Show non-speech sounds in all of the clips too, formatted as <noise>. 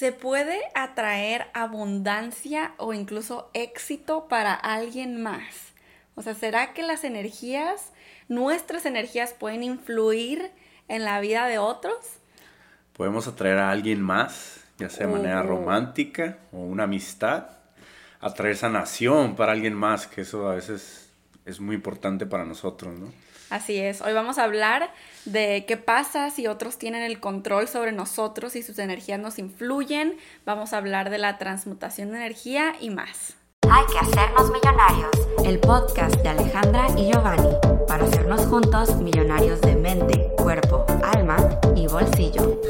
¿Se puede atraer abundancia o incluso éxito para alguien más? O sea, ¿será que las energías, nuestras energías pueden influir en la vida de otros? Podemos atraer a alguien más, ya sea de manera romántica o una amistad. Atraer sanación para alguien más, que eso a veces es muy importante para nosotros, ¿no? Así es, hoy vamos a hablar de qué pasa si otros tienen el control sobre nosotros y sus energías nos influyen. Vamos a hablar de la transmutación de energía y más. Hay que hacernos millonarios. El podcast de Alejandra y Giovanni para hacernos juntos millonarios de mente, cuerpo, alma y bolsillo.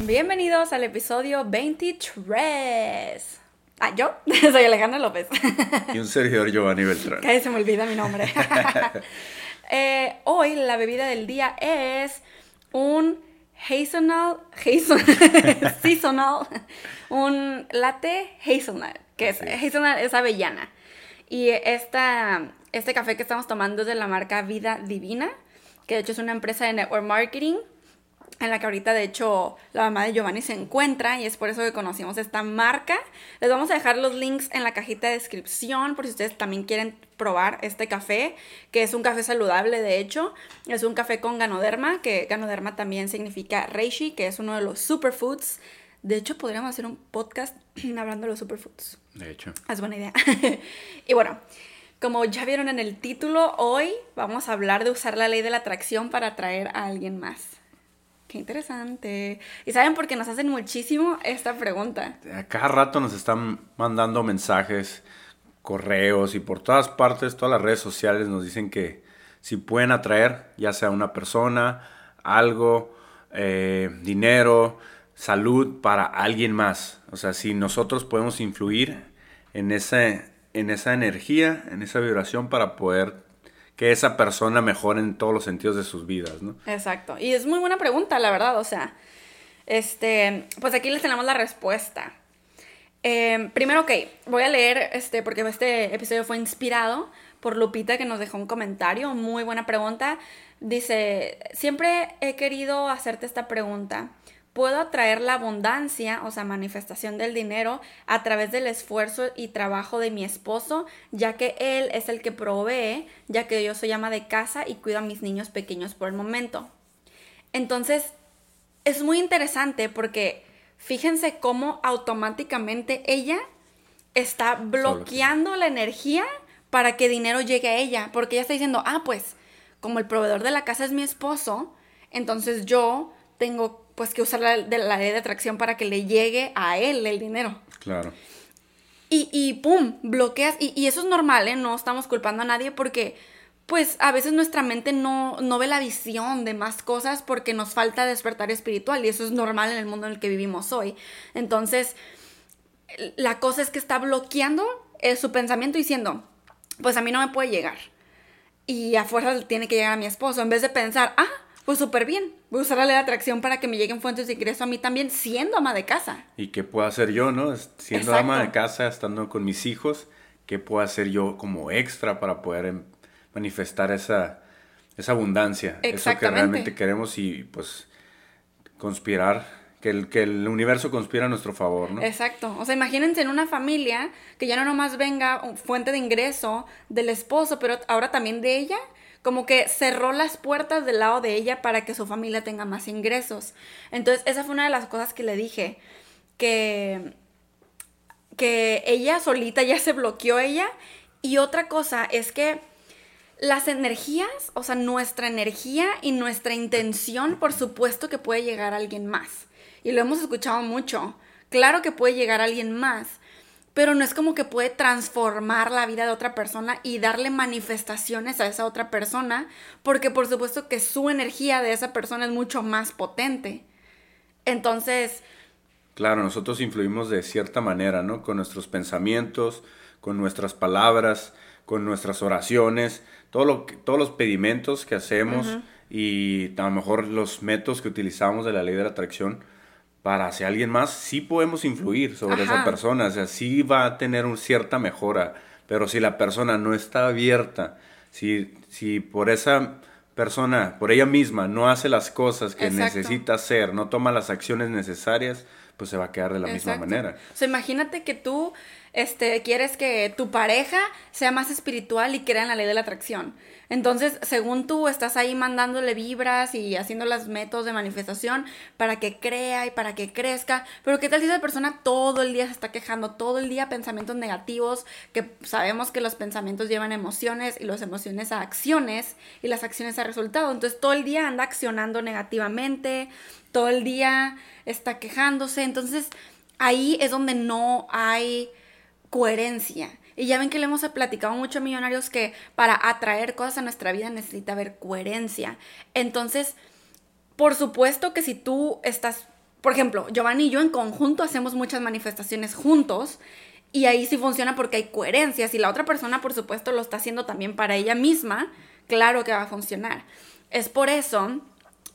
Bienvenidos al episodio 23. Ah, yo <laughs> soy Alejandra López. <laughs> Y un servidor Giovanni Beltrán. Casi se me olvida mi nombre. <laughs> Eh, hoy la bebida del día es un hazelnut, hazel- seasonal, un latte hazelnut, que es, es. hazelnut es avellana. Y esta, este café que estamos tomando es de la marca Vida Divina, que de hecho es una empresa de network marketing en la que ahorita de hecho la mamá de Giovanni se encuentra y es por eso que conocimos esta marca. Les vamos a dejar los links en la cajita de descripción por si ustedes también quieren probar este café, que es un café saludable de hecho. Es un café con ganoderma, que ganoderma también significa reishi, que es uno de los superfoods. De hecho podríamos hacer un podcast <clears throat> hablando de los superfoods. De hecho. Es buena idea. <laughs> y bueno, como ya vieron en el título, hoy vamos a hablar de usar la ley de la atracción para atraer a alguien más. Qué interesante. ¿Y saben por qué nos hacen muchísimo esta pregunta? A cada rato nos están mandando mensajes, correos y por todas partes, todas las redes sociales nos dicen que si pueden atraer, ya sea una persona, algo, eh, dinero, salud para alguien más. O sea, si nosotros podemos influir en esa, en esa energía, en esa vibración para poder que esa persona mejore en todos los sentidos de sus vidas, ¿no? Exacto. Y es muy buena pregunta, la verdad. O sea, este, pues aquí les tenemos la respuesta. Eh, primero, ok, voy a leer, este, porque este episodio fue inspirado por Lupita que nos dejó un comentario, muy buena pregunta. Dice, siempre he querido hacerte esta pregunta. ¿Puedo atraer la abundancia, o sea, manifestación del dinero, a través del esfuerzo y trabajo de mi esposo, ya que él es el que provee, ya que yo soy ama de casa y cuido a mis niños pequeños por el momento? Entonces, es muy interesante porque fíjense cómo automáticamente ella está bloqueando la energía para que dinero llegue a ella, porque ella está diciendo, ah, pues como el proveedor de la casa es mi esposo, entonces yo tengo pues que usar la, de la ley de atracción para que le llegue a él el dinero. Claro. Y, y pum, bloqueas. Y, y eso es normal, ¿eh? No estamos culpando a nadie porque, pues, a veces nuestra mente no, no ve la visión de más cosas porque nos falta despertar espiritual. Y eso es normal en el mundo en el que vivimos hoy. Entonces, la cosa es que está bloqueando eh, su pensamiento diciendo, pues a mí no me puede llegar. Y a fuerza tiene que llegar a mi esposo. En vez de pensar, ah, pues súper bien. Voy a usar la ley de atracción para que me lleguen fuentes de ingreso a mí también, siendo ama de casa. ¿Y qué puedo hacer yo, no? Siendo Exacto. ama de casa, estando con mis hijos, ¿qué puedo hacer yo como extra para poder em, manifestar esa, esa abundancia? Eso que realmente queremos y pues conspirar, que el, que el universo conspira a nuestro favor, ¿no? Exacto. O sea, imagínense en una familia que ya no nomás venga un- fuente de ingreso del esposo, pero ahora también de ella. Como que cerró las puertas del lado de ella para que su familia tenga más ingresos. Entonces, esa fue una de las cosas que le dije. Que, que ella solita ya se bloqueó ella. Y otra cosa es que las energías, o sea, nuestra energía y nuestra intención, por supuesto que puede llegar a alguien más. Y lo hemos escuchado mucho. Claro que puede llegar a alguien más, pero no es como que puede transformar la vida de otra persona y darle manifestaciones a esa otra persona, porque por supuesto que su energía de esa persona es mucho más potente. Entonces, Claro, nosotros influimos de cierta manera, ¿no? Con nuestros pensamientos, con nuestras palabras, con nuestras oraciones, todo lo que- todos los pedimentos que hacemos y a lo mejor los métodos que utilizamos de la ley de la atracción para hacia alguien más, sí podemos influir sobre esa persona, o sea, sí va a tener una cierta mejora, pero si la persona no está abierta, si, si por esa persona por ella misma no hace las cosas que Exacto. necesita hacer, no toma las acciones necesarias, pues se va a quedar de la misma manera. O sea, imagínate que tú este, quieres que tu pareja sea más espiritual y crea en la ley de la atracción. Entonces, según tú, estás ahí mandándole vibras y haciendo los métodos de manifestación para que crea y para que crezca. Pero ¿qué tal si esa persona todo el día se está quejando, todo el día pensamientos negativos, que sabemos que los pensamientos llevan emociones y las emociones a acciones y las acciones a resultados? Entonces, todo el día anda accionando negativamente, todo el día está quejándose. Entonces, ahí es donde no hay coherencia. Y ya ven que le hemos platicado mucho a millonarios que para atraer cosas a nuestra vida necesita haber coherencia. Entonces, por supuesto que si tú estás, por ejemplo, Giovanni y yo en conjunto hacemos muchas manifestaciones juntos y ahí sí funciona porque hay coherencia. Si la otra persona, por supuesto, lo está haciendo también para ella misma, claro que va a funcionar. Es por eso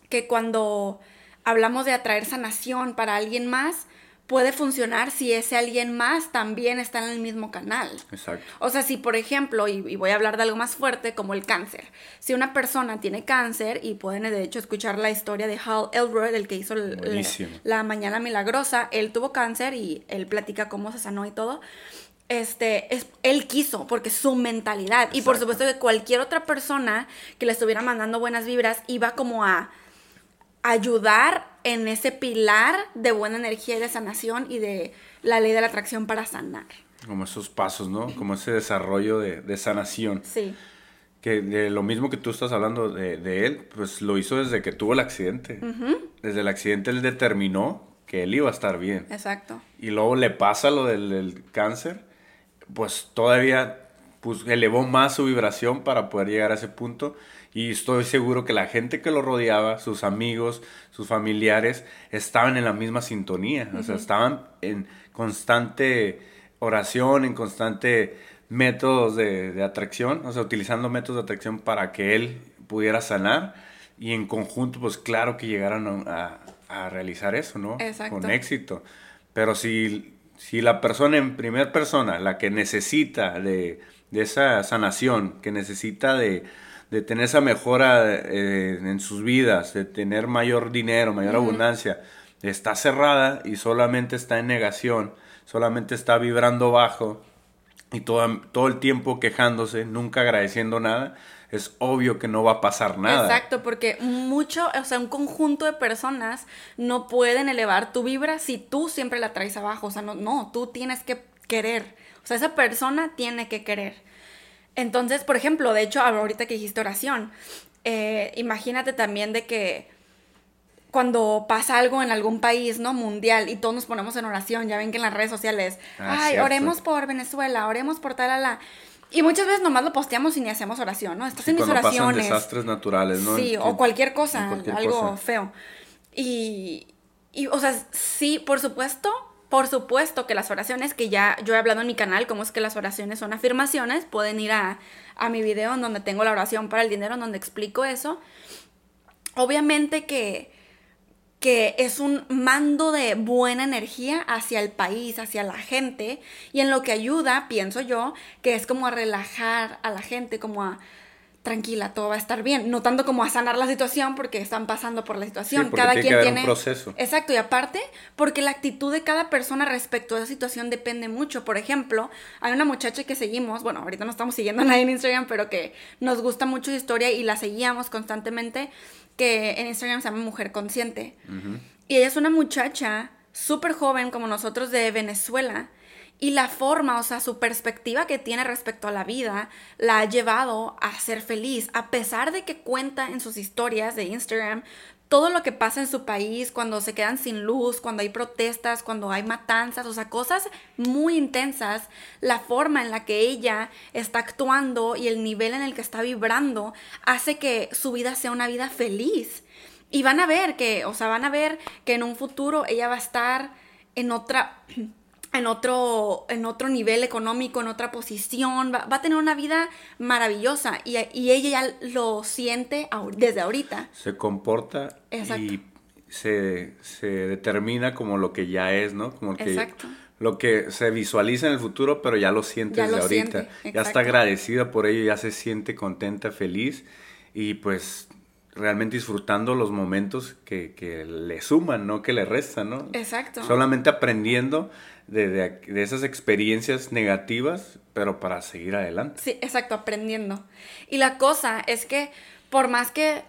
que cuando hablamos de atraer sanación para alguien más, puede funcionar si ese alguien más también está en el mismo canal. Exacto. O sea, si por ejemplo, y, y, voy a hablar de algo más fuerte como el cáncer, si una persona tiene cáncer y pueden de hecho escuchar la historia de Hal Elrod, el que hizo el, la Mañana Milagrosa, él tuvo cáncer y él platica cómo se sanó y todo. Este, es, él quiso, porque su mentalidad. Y por supuesto que cualquier otra persona que le estuviera mandando buenas vibras iba como a ayudar en ese pilar de buena energía y de sanación y de la ley de la atracción para sanar. Como esos pasos, ¿no? Como ese desarrollo de, de sanación. Sí. Que de lo mismo que tú estás hablando de, de él, pues lo hizo desde que tuvo el accidente. Desde el accidente él determinó que él iba a estar bien. Exacto. Y luego le pasa lo del, del cáncer, pues todavía pues, elevó más su vibración para poder llegar a ese punto. Y estoy seguro que la gente que lo rodeaba, sus amigos, sus familiares, estaban en la misma sintonía. O sea, estaban en constante oración, en constante métodos de, de atracción, o sea, utilizando métodos de atracción para que él pudiera sanar. Y en conjunto, pues claro que llegaran a, a- a realizar eso, ¿no? Exacto. Con éxito. Pero si, si la persona en primer persona, la que necesita de, de esa sanación, que necesita de, de tener esa mejora eh, en sus vidas, de tener mayor dinero, mayor abundancia, está cerrada y solamente está en negación, solamente está vibrando bajo y todo, todo el tiempo quejándose, nunca agradeciendo nada, es obvio que no va a pasar nada. Exacto, porque mucho, o sea, un conjunto de personas no pueden elevar tu vibra si tú siempre la traes abajo. O sea, no, no, tú tienes que querer. O sea, esa persona tiene que querer. Entonces, por ejemplo, de hecho, ahorita que dijiste oración, eh, imagínate también de que cuando pasa algo en algún país, ¿no? Mundial, y todos nos ponemos en oración, ya ven que en las redes sociales, Ah, ay, cierto. oremos por Venezuela, oremos por tal, la, la. Y muchas veces nomás lo posteamos y ni hacemos oración, ¿no? Estás Sí, en mis cuando pasan oraciones. desastres naturales, ¿no? Sí, o cualquier cosa, cualquier algo cosa. feo. Y, y, o sea, sí, por supuesto, por supuesto que las oraciones, que ya yo he hablado en mi canal, cómo es que las oraciones son afirmaciones, pueden ir a, a mi video en donde tengo la oración para el dinero, en donde explico eso. Obviamente que, que es un mando de buena energía hacia el país, hacia la gente, y en lo que ayuda, pienso yo, que es como a relajar a la gente, como a tranquila, todo va a estar bien, no tanto como a sanar la situación porque están pasando por la situación, Sí, cada tiene que quien haber un tiene proceso. Exacto, y aparte, porque la actitud de cada persona respecto a esa situación depende mucho. Por ejemplo, hay una muchacha que seguimos, bueno, ahorita no estamos siguiendo <laughs> a nadie en Instagram, pero que nos gusta mucho su historia y la seguíamos constantemente, que en Instagram se llama Mujer Consciente. Y ella es una muchacha súper joven como nosotros de Venezuela. Y la forma, o sea, su perspectiva que tiene respecto a la vida, la ha llevado a ser feliz, a pesar de que cuenta en sus historias de Instagram todo lo que pasa en su país, cuando se quedan sin luz, cuando hay protestas, cuando hay matanzas, o sea, cosas muy intensas, la forma en la que ella está actuando y el nivel en el que está vibrando hace que su vida sea una vida feliz. Y van a ver que, o sea, van a ver que en un futuro ella va a estar en otra, <clears throat> en otro, en otro nivel económico, en otra posición, va, va a tener una vida maravillosa y, y ella ya lo siente desde ahorita. Se comporta Exacto. y se, se determina como lo que ya es, ¿no? Como que Exacto. lo que se visualiza en el futuro, pero ya lo siente Ya desde lo ahorita. siente, Ya está agradecida por ello, ya se siente contenta, feliz y pues realmente disfrutando los momentos que, que le suman, no que le restan, ¿no? Exacto. Solamente aprendiendo de, de, de, esas experiencias negativas, pero para seguir adelante. Sí, exacto, aprendiendo. Y la cosa es que por más que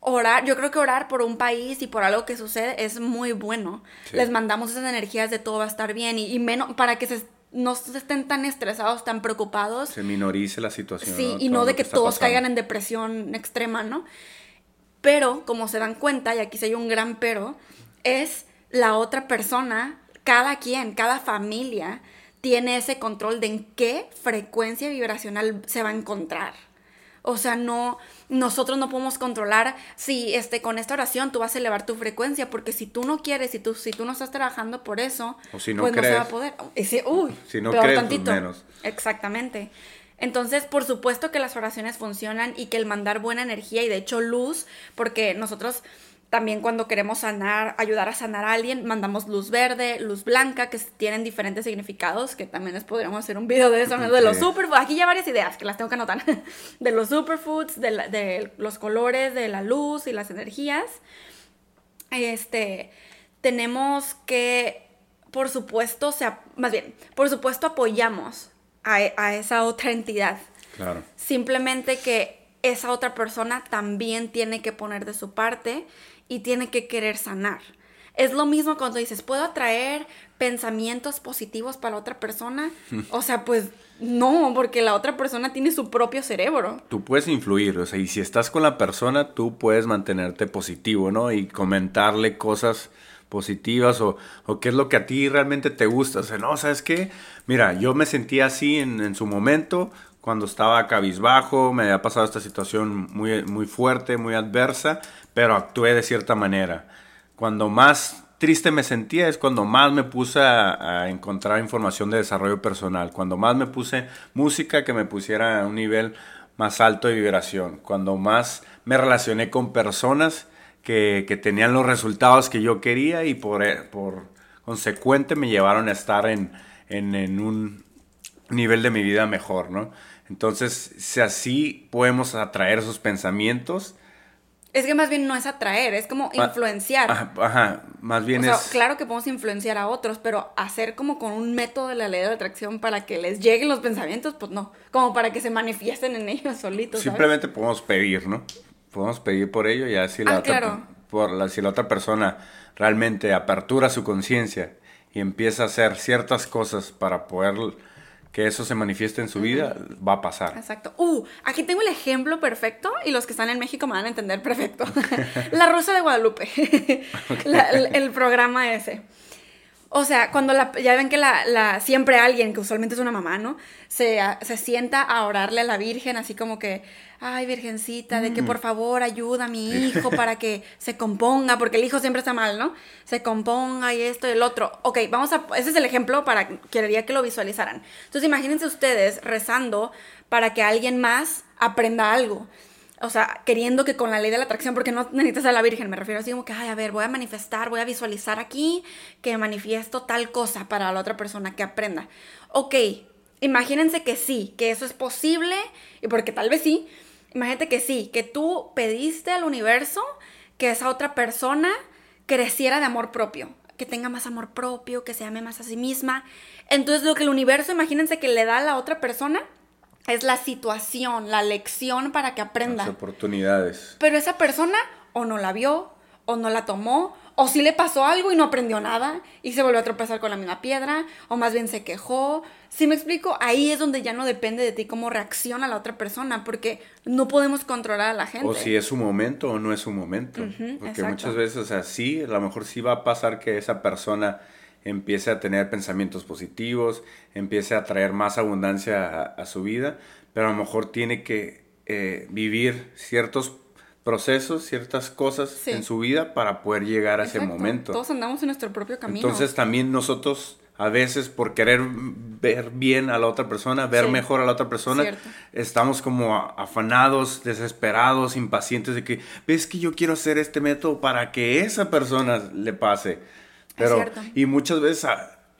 orar, yo creo que orar por un país y por algo que sucede es muy bueno. Sí. Les mandamos esas energías de todo va a estar bien y, y menos para que se no estén tan estresados, tan preocupados. Se minorice la situación. Sí, ¿no? y no de que, que todos pasando. caigan en depresión extrema, ¿no? Pero, como se dan cuenta, y aquí sí hay un gran pero, es la otra persona, cada quien, cada familia, tiene ese control de en qué frecuencia vibracional se va a encontrar. O sea, no, nosotros no podemos controlar si este, con esta oración tú vas a elevar tu frecuencia, porque si tú no quieres, si tú, si tú no estás trabajando por eso, o si no pues crees, no se va a poder. Y si, uy, si no crees, tantito. Pues menos. Exactamente. Entonces, por supuesto que las oraciones funcionan y que el mandar buena energía y de hecho luz, porque nosotros también cuando queremos sanar, ayudar a sanar a alguien, mandamos luz verde, luz blanca, que tienen diferentes significados, que también les podríamos hacer un video de eso, ¿no? de los superfoods, aquí ya varias ideas que las tengo que anotar, <laughs> de los superfoods, de, la, de los colores, de la luz y las energías. Este, tenemos que, por supuesto, sea, más bien, por supuesto apoyamos a, a esa otra entidad. Claro. Simplemente que esa otra persona también tiene que poner de su parte y tiene que querer sanar. Es lo mismo cuando dices, ¿puedo atraer pensamientos positivos para otra persona? <laughs> O sea, pues no, porque la otra persona tiene su propio cerebro. Tú puedes influir, o sea, y si estás con la persona, tú puedes mantenerte positivo, ¿no? Y comentarle cosas positivas o, o qué es lo que a ti realmente te gusta. O sea, no, ¿sabes qué? Mira, yo me sentía así en, en su momento, cuando estaba cabizbajo, me había pasado esta situación muy, muy fuerte, muy adversa, pero actué de cierta manera. Cuando más triste me sentía es cuando más me puse a, a, encontrar información de desarrollo personal, cuando más me puse música que me pusiera a un nivel más alto de vibración, cuando más me relacioné con personas que, que tenían los resultados que yo quería y por, por consecuente me llevaron a estar en, en, en un nivel de mi vida mejor, ¿no? Entonces, si así podemos atraer esos pensamientos. Es que más bien no es atraer, es como influenciar. Ajá, ajá más bien o sea, es... Claro que podemos influenciar a otros, pero hacer como con un método de la ley de atracción para que les lleguen los pensamientos, pues no. Como para que se manifiesten en ellos solitos. Simplemente ¿sabes? podemos pedir, ¿no? Podemos pedir por ello y así la, ah, otra, claro. por la, si la otra persona realmente apertura su conciencia y empieza a hacer ciertas cosas para poder que eso se manifieste en su vida, uh -huh. va a pasar. Exacto. Uh, aquí tengo el ejemplo perfecto y los que están en México me van a entender perfecto. <laughs> la Rosa de Guadalupe. <laughs> okay. la, el, el, programa ese. O sea, cuando la, ya ven que la, la, siempre alguien, que usualmente es una mamá, ¿no? Se, se sienta a orarle a la Virgen, así como que, ay, Virgencita, de que por favor ayuda a mi hijo para que <laughs> se componga, porque el hijo siempre está mal, ¿no? Se componga y esto y el otro. Ok, vamos a, ese es el ejemplo para, quería que lo visualizaran. Entonces imagínense ustedes rezando para que alguien más aprenda algo. O sea, queriendo que con la ley de la atracción, porque no necesitas a la Virgen, me refiero así como que, ay, a ver, voy a manifestar, voy a visualizar aquí que manifiesto tal cosa para la otra persona que aprenda. Ok, imagínense que sí, que eso es posible, y porque tal vez sí, imagínate que sí, que tú pediste al universo que esa otra persona creciera de amor propio, que tenga más amor propio, que se ame más a sí misma. Entonces lo que el universo, imagínense que le da a la otra persona es la situación, la lección para que aprenda. Las oportunidades. Pero esa persona o no la vio, o no la tomó, o sí le pasó algo y no aprendió nada, y se volvió a tropezar con la misma piedra, o más bien se quejó. Si me explico, ahí es donde ya no depende de ti cómo reacciona la otra persona, porque no podemos controlar a la gente. O si es su momento o no es su momento. Uh -huh, porque exacto. muchas veces, o sea, sí, a lo mejor sí va a pasar que esa persona empiece a tener pensamientos positivos, empiece a traer más abundancia a, a su vida, pero a lo mejor tiene que eh, vivir ciertos procesos, ciertas cosas sí. en su vida para poder llegar a Exacto. ese momento. Todos andamos en nuestro propio camino. Entonces también nosotros a veces por querer ver bien a la otra persona, ver sí. mejor a la otra persona, Cierto. estamos como afanados, desesperados, impacientes de que, ves que yo quiero hacer este método para que esa persona le pase. Pero, y muchas veces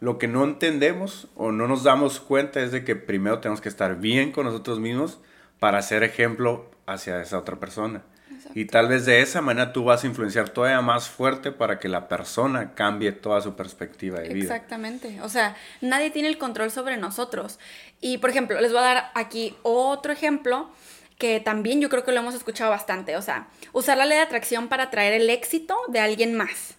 lo que no entendemos o no nos damos cuenta es de que primero tenemos que estar bien con nosotros mismos para ser ejemplo hacia esa otra persona. Y tal vez de esa manera tú vas a influenciar todavía más fuerte para que la persona cambie toda su perspectiva de vida. Exactamente. O sea, nadie tiene el control sobre nosotros. Y, por ejemplo, les voy a dar aquí otro ejemplo que también yo creo que lo hemos escuchado bastante. O sea, usar la ley de atracción para atraer el éxito de alguien más.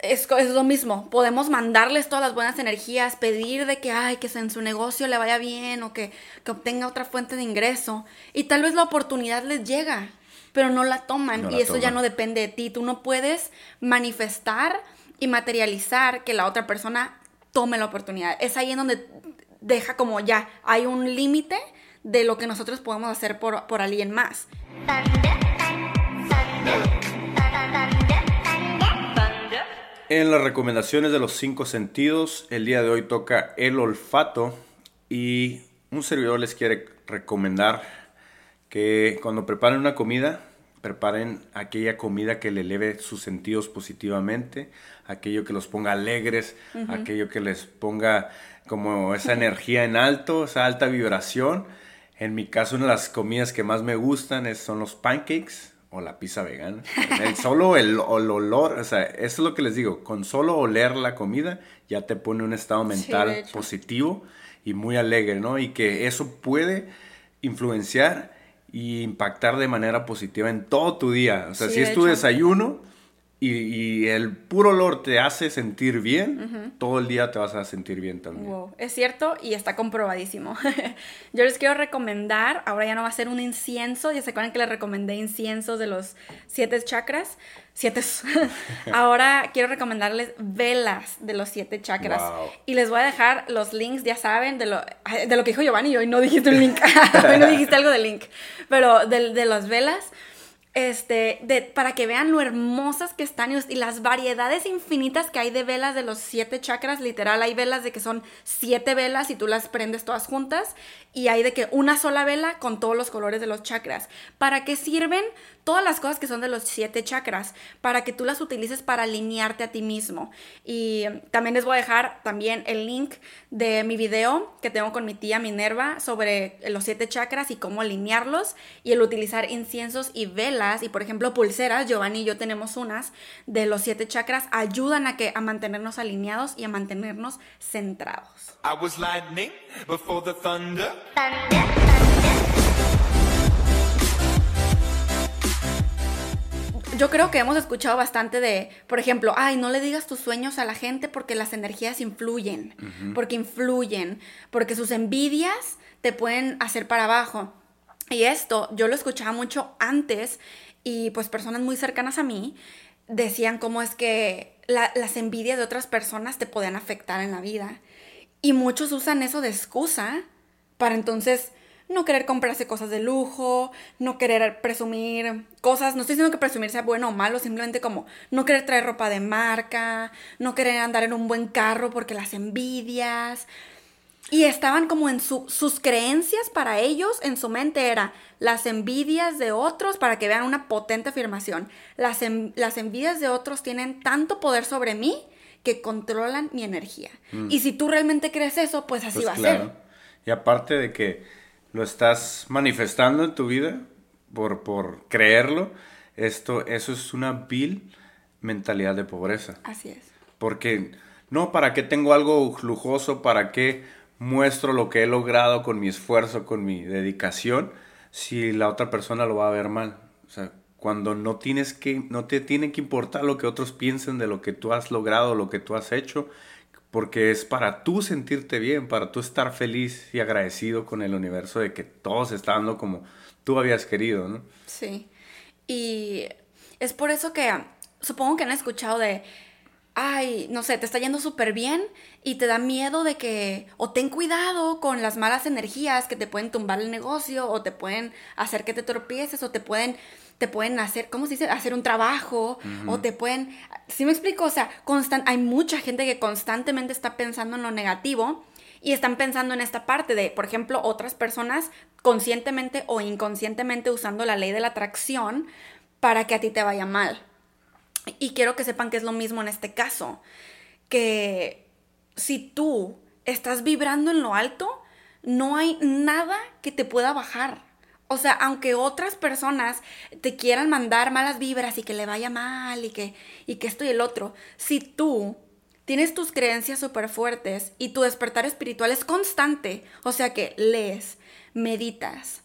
Es, es, lo mismo, podemos mandarles todas las buenas energías, pedir de que, ay, que en su negocio le vaya bien o que, que obtenga otra fuente de ingreso. Y tal vez la oportunidad les llega, pero no la toman No y la eso ya no depende de ti. Tú no puedes manifestar y materializar que la otra persona tome la oportunidad. Es ahí en donde deja como ya, hay un límite de lo que nosotros podemos hacer por, por alguien más. En las recomendaciones de los cinco sentidos, el día de hoy toca el olfato y un servidor les quiere recomendar que cuando preparen una comida, preparen aquella comida que le eleve sus sentidos positivamente, aquello que los ponga alegres, aquello que les ponga como esa <laughs> energía en alto, esa alta vibración. En mi caso, una de las comidas que más me gustan es- son los pancakes o la pizza vegana. <laughs> El solo el, el olor, o sea, eso es lo que les digo, con solo oler la comida ya te pone un estado mental positivo y muy alegre, ¿no? Y que eso puede influenciar y impactar de manera positiva en todo tu día. O sea, Sí, si es tu hecho. desayuno y, y el puro olor te hace sentir bien, todo el día te vas a sentir bien también. Wow, es cierto y está comprobadísimo. <laughs> Yo les quiero recomendar, ahora ya no va a ser un incienso, ya se acuerdan que les recomendé inciensos de los siete chakras, siete. <laughs> ahora quiero recomendarles velas de los siete chakras. Wow. Y les voy a dejar los links, ya saben, de lo, de lo que dijo Giovanni y hoy no dijiste un link, <laughs> hoy no dijiste algo de link, pero de, de las velas. Este, de, para que vean lo hermosas que están y, las variedades infinitas que hay de velas de los siete chakras. Literal, hay velas de que son siete velas y tú las prendes todas juntas. Y hay de que una sola vela con todos los colores de los chakras. ¿Para qué sirven? Todas las cosas que son de los siete chakras. Para que tú las utilices para alinearte a ti mismo. Y también les voy a dejar también el link de mi video que tengo con mi tía Minerva sobre los siete chakras y cómo alinearlos. Y el utilizar inciensos y velas y por ejemplo pulseras, Giovanni y yo tenemos unas de los siete chakras, ayudan a, que, a mantenernos alineados y a mantenernos centrados. I was lightning before the thunder. Yo creo que hemos escuchado bastante de, por ejemplo, ay, no le digas tus sueños a la gente porque las energías influyen, porque influyen, porque sus envidias te pueden hacer para abajo. Y esto yo lo escuchaba mucho antes y pues personas muy cercanas a mí decían cómo es que la- las envidias de otras personas te podían afectar en la vida. Y muchos usan eso de excusa para entonces no querer comprarse cosas de lujo, no querer presumir cosas. No estoy diciendo que presumir sea bueno o malo, simplemente como no querer traer ropa de marca, no querer andar en un buen carro porque las envidias. Y estaban como en su- sus creencias para ellos, en su mente era las envidias de otros, para que vean una potente afirmación, las, en- las envidias de otros tienen tanto poder sobre mí que controlan mi energía. Y si tú realmente crees eso, pues así Pues va a ser. Y aparte de que lo estás manifestando en tu vida por, por creerlo, esto, eso es una vil mentalidad de pobreza. Así es. Porque no, ¿para qué tengo algo lujoso? ¿Para qué muestro lo que he logrado con mi esfuerzo, con mi dedicación, si la otra persona lo va a ver mal? O sea, cuando no tienes que, no te tiene que importar lo que otros piensen de lo que tú has logrado, lo que tú has hecho, porque es para tú sentirte bien, para tú estar feliz y agradecido con el universo de que todo se está dando como tú habías querido, ¿no? Sí. Y es por eso que supongo que han escuchado de, ay, no sé, te está yendo súper bien y te da miedo de que, o ten cuidado con las malas energías que te pueden tumbar el negocio o te pueden hacer que te tropieces o te pueden, te pueden hacer, ¿cómo se dice? Hacer un trabajo o te pueden, ¿sí me explico? O sea, constan, hay mucha gente que constantemente está pensando en lo negativo. Y están pensando en esta parte de, por ejemplo, otras personas conscientemente o inconscientemente usando la ley de la atracción para que a ti te vaya mal. Y quiero que sepan que es lo mismo en este caso, que si tú estás vibrando en lo alto, no hay nada que te pueda bajar. O sea, aunque otras personas te quieran mandar malas vibras y que le vaya mal y que, y que esto y el otro, si tú tienes tus creencias súper fuertes y tu despertar espiritual es constante, o sea que lees, meditas,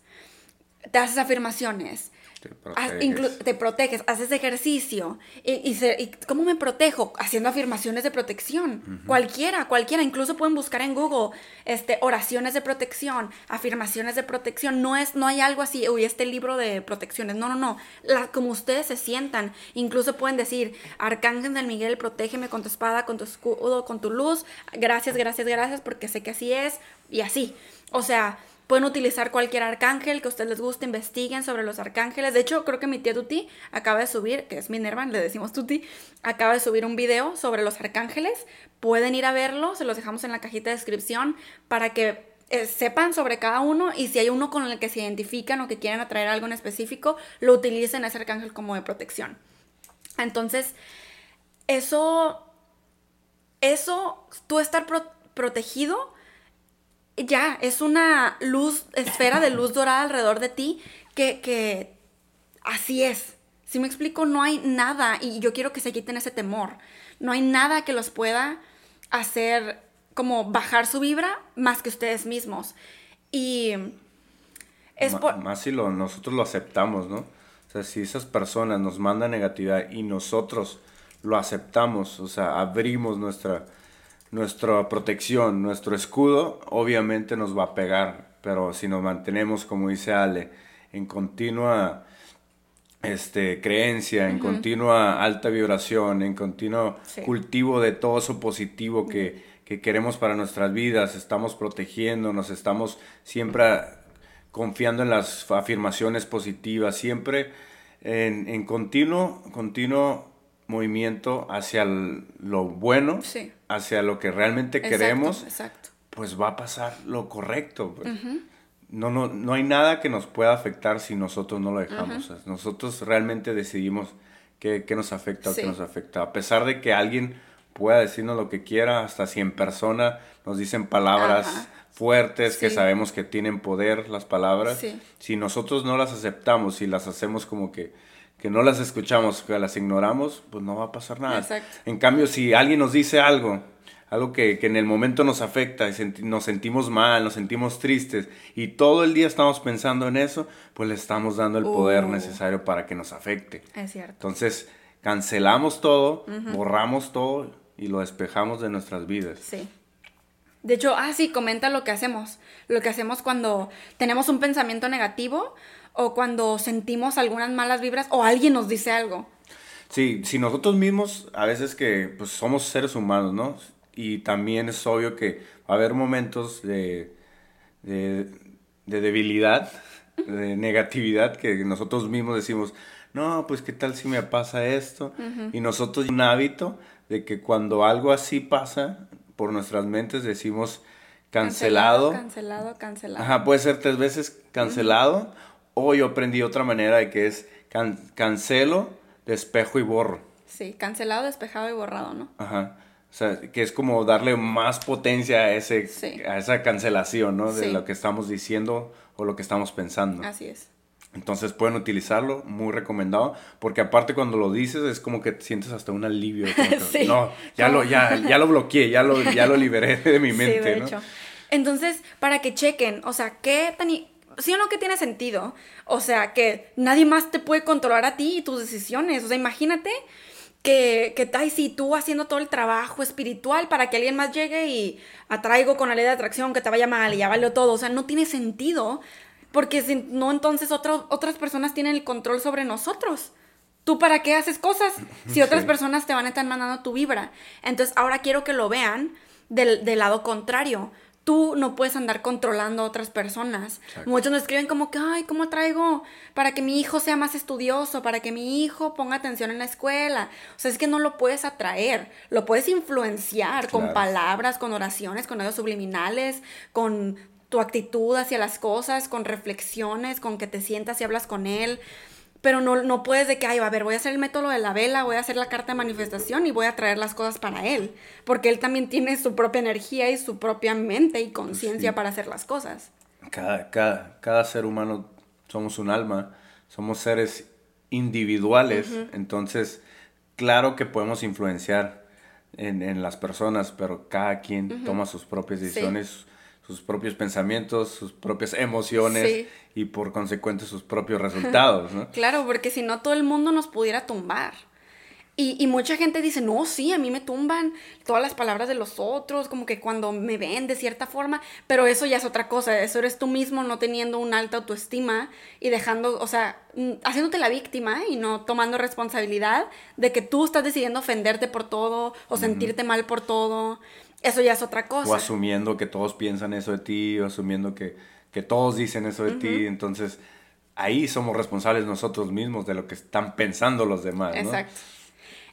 te haces afirmaciones, Te proteges. inclu- te proteges, haces ejercicio. Y, y se- y ¿Cómo me protejo? Haciendo afirmaciones de protección. Cualquiera, cualquiera. Incluso pueden buscar en Google este, oraciones de protección, afirmaciones de protección. No, es, no hay algo así, uy, este libro de protecciones. No, no, no. La- como ustedes se sientan. Incluso pueden decir, Arcángel del Miguel, protégeme con tu espada, con tu escudo, con tu luz. Gracias, gracias, gracias, porque sé que así es. Y así. O sea, Pueden utilizar cualquier arcángel que a ustedes les guste, investiguen sobre los arcángeles. De hecho, creo que mi tía Tuti acaba de subir, que es Minerva, le decimos Tuti, acaba de subir un video sobre los arcángeles. Pueden ir a verlo, se los dejamos en la cajita de descripción para que eh, sepan sobre cada uno y si hay uno con el que se identifican o que quieren atraer algo en específico, lo utilicen ese arcángel como de protección. Entonces, eso, eso, tú estar pro- protegido, ya, es una luz, esfera de luz dorada alrededor de ti que, que así es. Si me explico, no hay nada, y yo quiero que se quiten ese temor, no hay nada que los pueda hacer como bajar su vibra más que ustedes mismos. Y es por... Más si lo, nosotros lo aceptamos, ¿no? O sea, si esas personas nos mandan negatividad y nosotros lo aceptamos, o sea, abrimos nuestra, nuestra protección, nuestro escudo, obviamente nos va a pegar. Pero si nos mantenemos, como dice Ale, en continua este, creencia, en continua alta vibración, en continuo Sí. cultivo de todo eso positivo que, que queremos para nuestras vidas, estamos protegiendo, nos estamos siempre confiando en las afirmaciones positivas, siempre en, en continuo, continuo movimiento hacia el- lo bueno, Sí. hacia lo que realmente Exacto, queremos, Exacto. pues va a pasar lo correcto. pues. no, no, no hay nada que nos pueda afectar si nosotros no lo dejamos. Nosotros realmente decidimos qué, qué nos afecta o qué nos afecta. A pesar de que alguien pueda decirnos lo que quiera, hasta si en persona nos dicen palabras Ajá. fuertes que sabemos que tienen poder las palabras, Sí. si nosotros no las aceptamos y las hacemos como que, que no las escuchamos, que las ignoramos, pues no va a pasar nada. Exacto. En cambio, si alguien nos dice algo, algo que, que en el momento nos afecta y senti- nos sentimos mal, nos sentimos tristes y todo el día estamos pensando en eso, pues le estamos dando el poder Uh. necesario para que nos afecte. Es cierto. Entonces, cancelamos todo, borramos todo y lo despejamos de nuestras vidas. Sí. De hecho, ah, sí, comenta lo que hacemos. Lo que hacemos cuando tenemos un pensamiento negativo o cuando sentimos algunas malas vibras o alguien nos dice algo. Sí, si nosotros mismos, a veces que pues, somos seres humanos, ¿no? Y también es obvio que va a haber momentos de, de, de debilidad, de <laughs> negatividad, que nosotros mismos decimos, no, pues qué tal si me pasa esto. Y nosotros un hábito de que cuando algo así pasa por nuestras mentes decimos cancelado. Cancelado, cancelado. Ajá, puede ser tres veces cancelado. Yo aprendí otra manera de que es can- cancelo, despejo y borro. Sí, cancelado, despejado y borrado, ¿no? Ajá. O sea, que es como darle más potencia a, ese, Sí. a esa cancelación, ¿no? De Sí. lo que estamos diciendo o lo que estamos pensando. Así es. Entonces pueden utilizarlo, muy recomendado, porque aparte cuando lo dices es como que sientes hasta un alivio. que, <laughs> Sí. No, ya lo, ya, ya lo bloqueé, ya lo, ya lo liberé de mi mente, sí, de ¿no? hecho. Entonces, para que chequen, o sea, qué ¿Sí o no que tiene sentido? O sea, que nadie más te puede controlar a ti y tus decisiones. O sea, imagínate que, que ay, sí, tú haciendo todo el trabajo espiritual para que alguien más llegue y atraigo con la ley de atracción que te vaya mal y ya valió todo. O sea, no tiene sentido. Porque si no, entonces otro- otras personas tienen el control sobre nosotros. ¿Tú para qué haces cosas si otras Sí. personas te van a estar mandando tu vibra? Entonces ahora quiero que lo vean del, del lado contrario. Tú no puedes andar controlando a otras personas. Exacto. Muchos nos escriben como que, ay, ¿cómo traigo para que mi hijo sea más estudioso, para que mi hijo ponga atención en la escuela? O sea, es que no lo puedes atraer, lo puedes influenciar con palabras, con oraciones, con audios subliminales, con tu actitud hacia las cosas, con reflexiones, con que te sientas y hablas con él. Pero no, no puedes de que, ay, a ver, voy a hacer el método de la vela, voy a hacer la carta de manifestación y voy a traer las cosas para él. Porque él también tiene su propia energía y su propia mente y conciencia Sí. para hacer las cosas. Cada, cada, cada ser humano somos un alma, somos seres individuales, entonces claro que podemos influenciar en, en, las personas, pero cada quien toma sus propias decisiones, sus propios pensamientos, sus propias emociones Sí. y por consecuente sus propios resultados, ¿no? <laughs> Claro, porque si no todo el mundo nos pudiera tumbar. Y, y mucha gente dice, no, sí, a mí me tumban todas las palabras de los otros, como que cuando me ven de cierta forma, pero eso ya es otra cosa, eso eres tú mismo no teniendo una alta autoestima y dejando, o sea, mm, haciéndote la víctima y no tomando responsabilidad de que tú estás decidiendo ofenderte por todo o sentirte mal por todo, eso ya es otra cosa. O asumiendo que todos piensan eso de ti, o asumiendo que, que todos dicen eso de ti, entonces ahí somos responsables nosotros mismos de lo que están pensando los demás, ¿no? Exacto.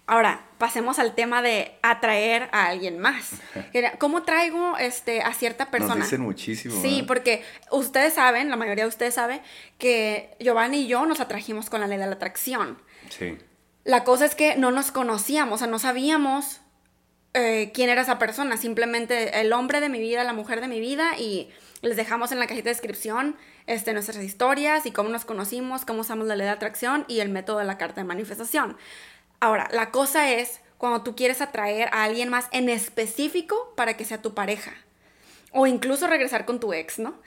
Ahora, pasemos al tema de atraer a alguien más. <laughs> ¿Cómo traigo este, a cierta persona? Nos dicen muchísimo. Sí, ¿no? porque ustedes saben, la mayoría de ustedes sabe, que Giovanni y yo nos atrajimos con la ley de la atracción. Sí. La cosa es que no nos conocíamos, o sea, no sabíamos eh, quién era esa persona, simplemente el hombre de mi vida, la mujer de mi vida, y les dejamos en la cajita de descripción este, nuestras historias y cómo nos conocimos, cómo usamos la ley de atracción y el método de la carta de manifestación. Ahora, la cosa es cuando tú quieres atraer a alguien más en específico para que sea tu pareja, o incluso regresar con tu ex, ¿no?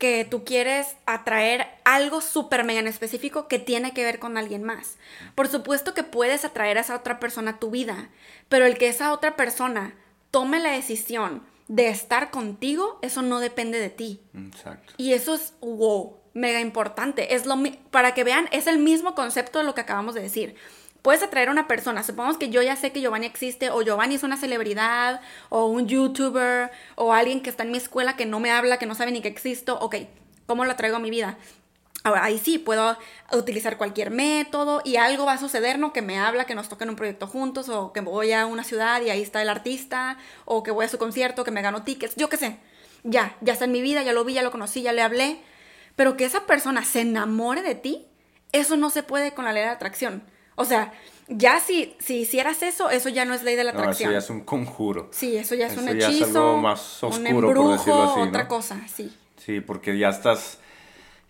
Que tú quieres atraer algo súper mega en específico que tiene que ver con alguien más. Por supuesto que puedes atraer a esa otra persona a tu vida, pero el que esa otra persona tome la decisión de estar contigo, eso no depende de ti. Exacto. Y eso es, wow, mega importante. Es lo, para que vean, es el mismo concepto de lo que acabamos de decir. Puedes atraer a una persona. Supongamos que yo ya sé que Giovanni existe, o Giovanni es una celebridad, o un youtuber, o alguien que está en mi escuela que no me habla, que no sabe ni que existo. Ok, ¿cómo lo traigo a mi vida? Ahora, ahí sí, puedo utilizar cualquier método y algo va a suceder, ¿no? Que me habla, que nos toquen un proyecto juntos, o que voy a una ciudad y ahí está el artista, o que voy a su concierto, que me gano tickets, yo qué sé. Ya, ya está en mi vida, ya lo vi, ya lo conocí, ya le hablé. Pero que esa persona se enamore de ti, eso no se puede con la ley de atracción. O sea, ya si, si hicieras eso, eso ya no es ley de la No, eso atracción. ya es un conjuro. Sí, eso ya es un Eso ya es hechizo, algo más un oscuro, por decirlo así, ¿no? otra cosa, sí. Sí, porque ya estás,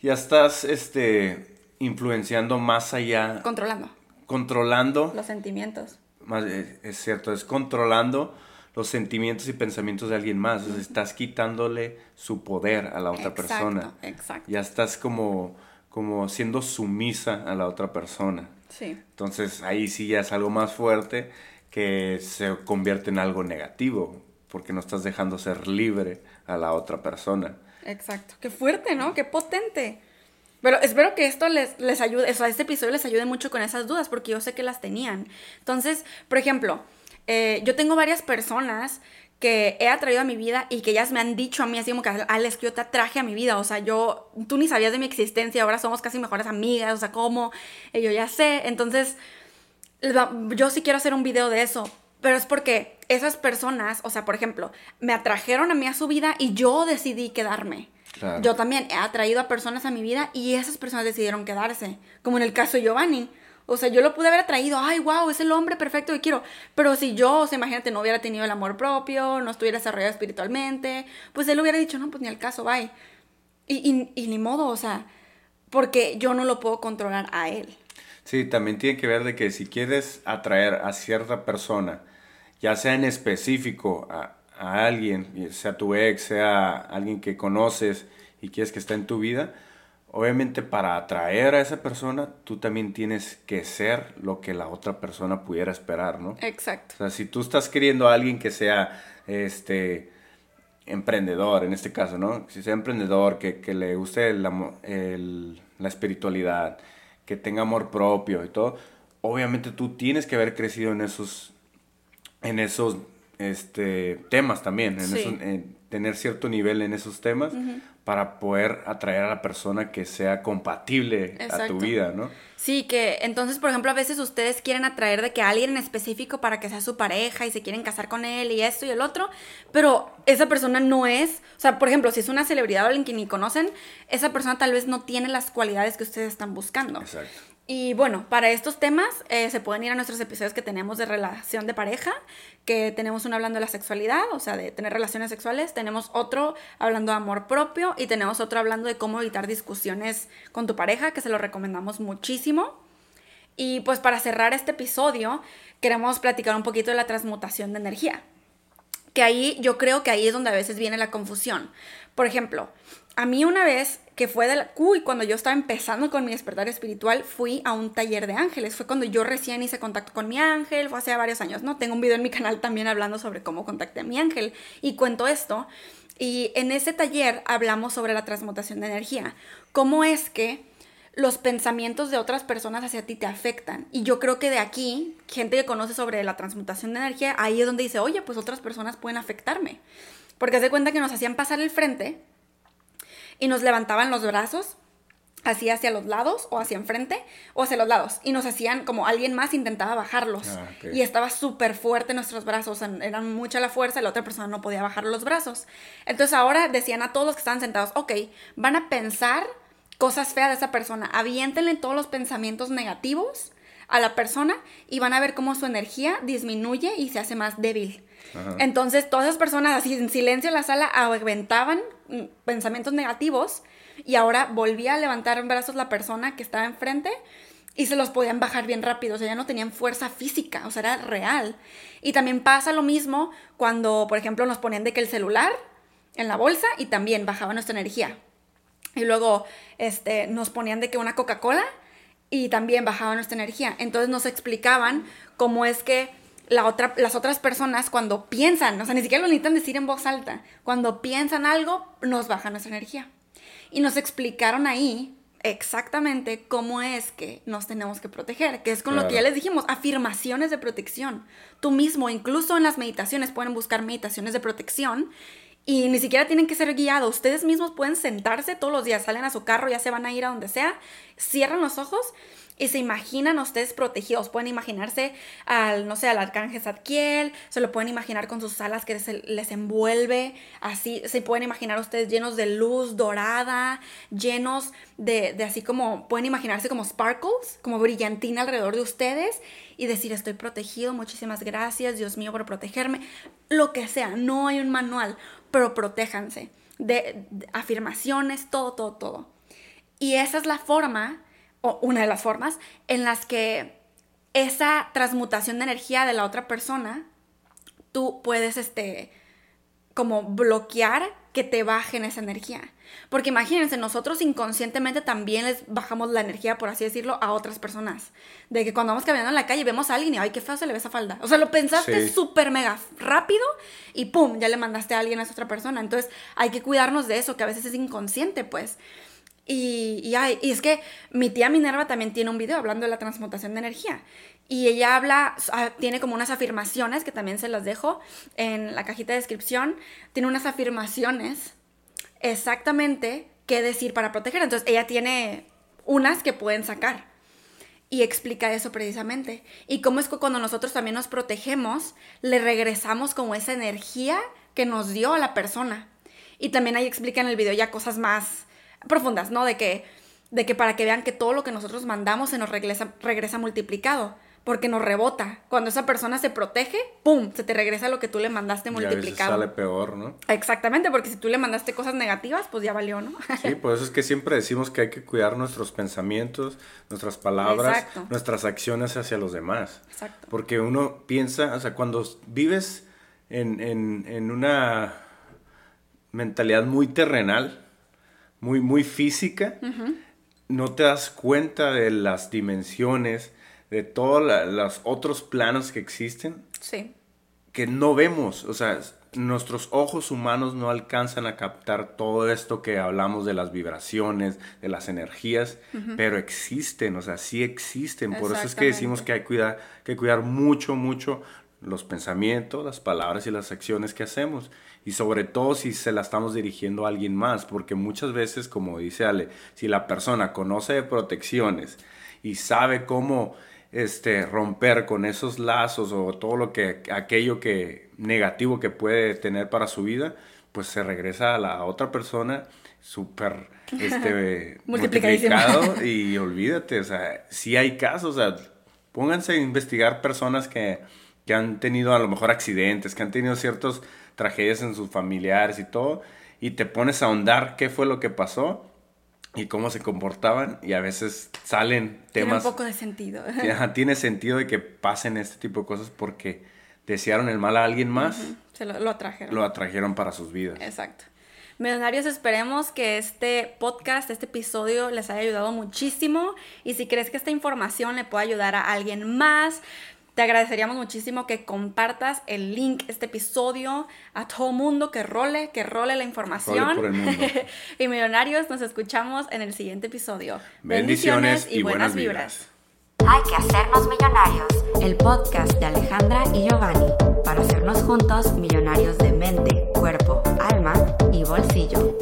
ya estás, este, influenciando más allá, Controlando controlando, los sentimientos. más, eh, es cierto, es controlando los sentimientos y pensamientos de alguien más. O sea, estás quitándole su poder a la otra Exacto, persona. exacto. Ya estás como, como siendo sumisa a la otra persona. Sí. Entonces ahí sí ya es algo más fuerte que se convierte en algo negativo, porque no estás dejando ser libre a la otra persona. Exacto. Qué fuerte, ¿no? Qué potente. Pero espero que esto les, les ayude, o sea, este episodio les ayude mucho con esas dudas, porque yo sé que las tenían. Entonces, por ejemplo, eh, yo tengo varias personas que he atraído a mi vida y que ellas me han dicho a mí así como que, Alex, que yo te atraje a mi vida, o sea, yo, tú ni sabías de mi existencia, ahora somos casi mejores amigas, o sea, ¿cómo? Y yo ya sé, entonces, yo sí quiero hacer un video de eso, pero es porque esas personas, o sea, por ejemplo, me atrajeron a mí a su vida y yo decidí quedarme. Claro. Yo también he atraído a personas a mi vida y esas personas decidieron quedarse, como en el caso de Giovanni. O sea, yo lo pude haber atraído, ay, wow, es el hombre perfecto que quiero. Pero si yo, o sea, imagínate, no hubiera tenido el amor propio, no estuviera desarrollado espiritualmente, pues él hubiera dicho, no, pues ni al caso, bye. Y, y, y ni modo, o sea, porque yo no lo puedo controlar a él. Sí, también tiene que ver de que si quieres atraer a cierta persona, ya sea en específico a, a alguien, sea tu ex, sea alguien que conoces y quieres que esté en tu vida, obviamente para atraer a esa persona, tú también tienes que ser lo que la otra persona pudiera esperar, ¿no? Exacto. O sea, si tú estás queriendo a alguien que sea, este, emprendedor, en este caso, ¿no? Si sea emprendedor, que, que le guste el el- la espiritualidad, que tenga amor propio y todo, obviamente tú tienes que haber crecido en esos, en esos, este, temas también, en Sí. esos- en tener cierto nivel en esos temas para poder atraer a la persona que sea compatible a tu vida, ¿no? Sí, que entonces, por ejemplo, a veces ustedes quieren atraer de que alguien en específico para que sea su pareja y se quieren casar con él y esto y el otro, pero esa persona no es, o sea, por ejemplo, si es una celebridad o alguien que ni conocen, esa persona tal vez no tiene las cualidades que ustedes están buscando. Exacto. Y bueno, para estos temas eh, se pueden ir a nuestros episodios que tenemos de relación de pareja, que tenemos uno hablando de la sexualidad, o sea, de tener relaciones sexuales, tenemos otro hablando de amor propio y tenemos otro hablando de cómo evitar discusiones con tu pareja, que se lo recomendamos muchísimo. Y pues para cerrar este episodio, queremos platicar un poquito de la transmutación de energía. Que ahí yo creo que ahí es donde a veces viene la confusión. Por ejemplo, a mí una vez que fue de la... Uy, cuando yo estaba empezando con mi despertar espiritual, fui a un taller de ángeles. Fue cuando yo recién hice contacto con mi ángel, fue hace varios años, ¿no? Tengo un video en mi canal también hablando sobre cómo contacté a mi ángel y cuento esto. Y en ese taller hablamos sobre la transmutación de energía. ¿Cómo es que los pensamientos de otras personas hacia ti te afectan. Y yo creo que de aquí, gente que conoce sobre la transmutación de energía, ahí es donde dice, oye, pues otras personas pueden afectarme. Porque se cuenta que nos hacían pasar el frente y nos levantaban los brazos así hacia los lados o hacia enfrente o hacia los lados y nos hacían como alguien más intentaba bajarlos Ah, y estaba súper fuerte nuestros brazos, eran mucha la fuerza y la otra persona no podía bajar los brazos. Entonces ahora decían a todos los que estaban sentados, ok, van a pensar cosas feas de esa persona, aviéntenle todos los pensamientos negativos a la persona y van a ver cómo su energía disminuye y se hace más débil. Entonces todas esas personas así en silencio en la sala aventaban mm, pensamientos negativos y ahora volvía a levantar en brazos la persona que estaba enfrente y se los podían bajar bien rápido, o sea, ya no tenían fuerza física, o sea, era real. Y también pasa lo mismo cuando, por ejemplo, nos ponían de que el celular en la bolsa y también bajaba nuestra energía. Y luego este, nos ponían de que una Coca-Cola y también bajaba nuestra energía. Entonces nos explicaban cómo es que la otra, las otras personas cuando piensan, o sea, ni siquiera lo necesitan decir en voz alta, cuando piensan algo, nos baja nuestra energía. Y nos explicaron ahí exactamente cómo es que nos tenemos que proteger, que es con lo que ya les dijimos, afirmaciones de protección. Tú mismo, incluso en las meditaciones, pueden buscar meditaciones de protección y ni siquiera tienen que ser guiados. Ustedes mismos pueden sentarse todos los días, salen a su carro, ya se van a ir a donde sea, cierran los ojos y se imaginan ustedes protegidos. Pueden imaginarse al, no sé, al arcángel Zadkiel, se lo pueden imaginar con sus alas que se- les envuelve, así, se pueden imaginar ustedes llenos de luz dorada, llenos de, así como, pueden imaginarse como sparkles, como brillantina alrededor de ustedes y decir, estoy protegido, muchísimas gracias, Dios mío, por protegerme. Lo que sea, no hay un manual, pero protéjanse de afirmaciones, todo, todo, todo. Y esa es la forma, o una de las formas, en las que esa transmutación de energía de la otra persona, tú puedes, este, como bloquear que te bajen esa energía. Porque imagínense, nosotros inconscientemente también les bajamos la energía, por así decirlo, a otras personas. De que cuando vamos caminando en la calle vemos a alguien y, ay, qué feo se le ve esa falda. O sea, lo pensaste Sí. súper mega rápido y pum, ya le mandaste a alguien a esa otra persona. Entonces hay que cuidarnos de eso, que a veces es inconsciente, pues. Y, y, ay, y es que mi tía Minerva también tiene un video hablando de la transmutación de energía. Y ella habla, ah, tiene como unas afirmaciones, que también se las dejo en la cajita de descripción. Tiene unas afirmaciones exactamente qué decir para proteger. Entonces ella tiene unas que pueden sacar. Y explica eso precisamente. Y cómo es que cuando nosotros también nos protegemos, le regresamos como esa energía que nos dio a la persona. Y también ahí explica en el video ya cosas más profundas, ¿no? De que, de que para que vean que todo lo que nosotros mandamos se nos regresa, regresa multiplicado. Porque nos rebota. Cuando esa persona se protege, ¡pum! Se te regresa lo que tú le mandaste Y a veces multiplicado. sale peor, ¿no? Exactamente, porque si tú le mandaste cosas negativas, pues ya valió, ¿no? Sí, por eso es que siempre decimos que hay que cuidar nuestros pensamientos, nuestras palabras, Exacto. nuestras acciones hacia los demás. Exacto. Porque uno piensa, o sea, cuando vives en, en- en una mentalidad muy terrenal, muy, muy física, no te das cuenta de las dimensiones, de todos la- los otros planos que existen Sí. que no vemos, o sea, nuestros ojos humanos no alcanzan a captar todo esto que hablamos de las vibraciones, de las energías, pero existen, o sea, sí existen. Por eso es que decimos que hay cuidar, que cuidar mucho, mucho los pensamientos, las palabras y las acciones que hacemos. Y sobre todo si se la estamos dirigiendo a alguien más, porque muchas veces, como dice Ale, si la persona conoce de protecciones y sabe cómo este, romper con esos lazos o todo lo que, aquello que negativo que puede tener para su vida, pues se regresa a la otra persona súper este, <laughs> multiplicado <laughs> y olvídate, o sea, sí hay casos, o sea, pónganse a investigar personas que, que han tenido a lo mejor accidentes, que han tenido ciertas tragedias en sus familiares y todo, y te pones a ahondar qué fue lo que pasó y cómo se comportaban y a veces salen Tiene un temas poco de sentido. ajá, tiene sentido de que pasen este tipo de cosas porque desearon el mal a alguien más, Se lo, lo atrajeron. lo atrajeron para sus vidas. Exacto. Millonarios, esperemos que este podcast, este episodio les haya ayudado muchísimo. Y si crees que esta información le puede ayudar a alguien más, te agradeceríamos muchísimo que compartas el link, este episodio, a todo mundo, que role, que role la información. Role por el mundo. <laughs> y Millonarios, nos escuchamos en el siguiente episodio. Bendiciones y buenas vibras. Hay que hacernos millonarios. El podcast de Alejandra y Giovanni para hacernos juntos millonarios de mente, cuerpo, alma y bolsillo.